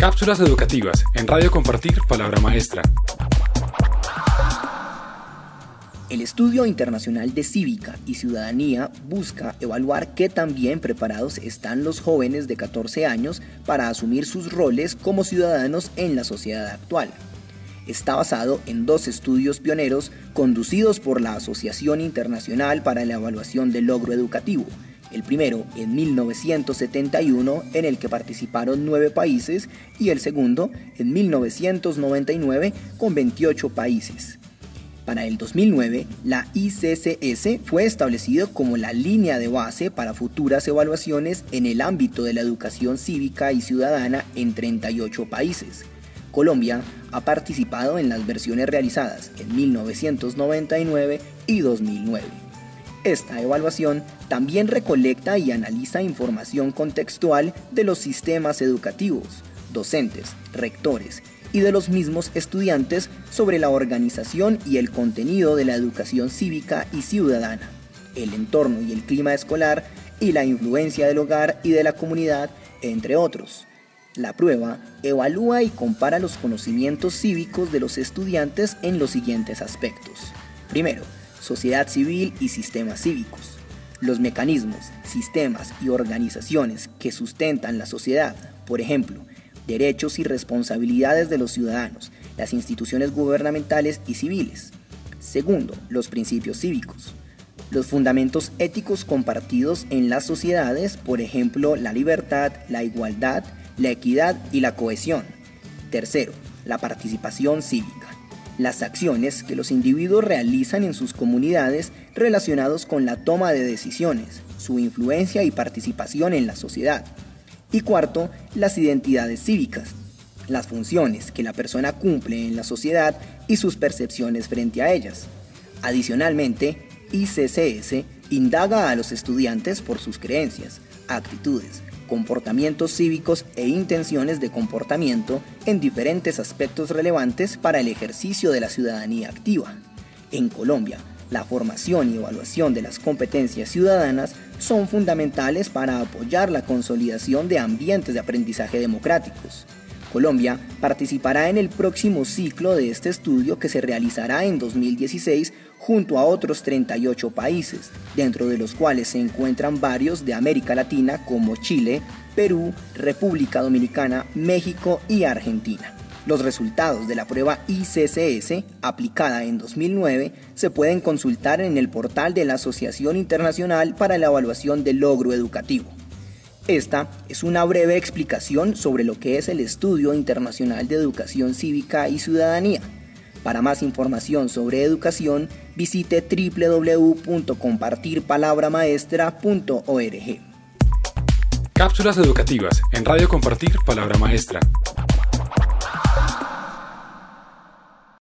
Cápsulas educativas en Radio Compartir Palabra Maestra. El Estudio Internacional de Cívica y Ciudadanía busca evaluar qué tan bien preparados están los jóvenes de 14 años para asumir sus roles como ciudadanos en la sociedad actual. Está basado en dos estudios pioneros conducidos por la Asociación Internacional para la Evaluación del Logro Educativo, el primero en 1971 en el que participaron nueve países y el segundo en 1999 con 28 países. Para el 2009, la ICCS fue establecido como la línea de base para futuras evaluaciones en el ámbito de la educación cívica y ciudadana en 38 países. Colombia ha participado en las versiones realizadas en 1999 y 2009. Esta evaluación también recolecta y analiza información contextual de los sistemas educativos, docentes, rectores y de los mismos estudiantes sobre la organización y el contenido de la educación cívica y ciudadana, el entorno y el clima escolar y la influencia del hogar y de la comunidad, entre otros. La prueba evalúa y compara los conocimientos cívicos de los estudiantes en los siguientes aspectos. Primero, sociedad civil y sistemas cívicos. Los mecanismos, sistemas y organizaciones que sustentan la sociedad, por ejemplo, derechos y responsabilidades de los ciudadanos, las instituciones gubernamentales y civiles. Segundo, los principios cívicos. Los fundamentos éticos compartidos en las sociedades, por ejemplo, la libertad, la igualdad, la equidad y la cohesión. Tercero, la participación cívica las acciones que los individuos realizan en sus comunidades relacionados con la toma de decisiones, su influencia y participación en la sociedad. Y cuarto, las identidades cívicas, las funciones que la persona cumple en la sociedad y sus percepciones frente a ellas. Adicionalmente, ICCS indaga a los estudiantes por sus creencias, actitudes, comportamientos cívicos e intenciones de comportamiento en diferentes aspectos relevantes para el ejercicio de la ciudadanía activa. En Colombia, la formación y evaluación de las competencias ciudadanas son fundamentales para apoyar la consolidación de ambientes de aprendizaje democráticos. Colombia participará en el próximo ciclo de este estudio que se realizará en 2016 junto a otros 38 países, dentro de los cuales se encuentran varios de América Latina como Chile, Perú, República Dominicana, México y Argentina. Los resultados de la prueba ICCS, aplicada en 2009, se pueden consultar en el portal de la Asociación Internacional para la Evaluación del Logro Educativo. Esta es una breve explicación sobre lo que es el Estudio Internacional de Educación Cívica y Ciudadanía. Para más información sobre educación, visite www.compartirpalabramaestra.org. Cápsulas educativas en Radio Compartir Palabra Maestra.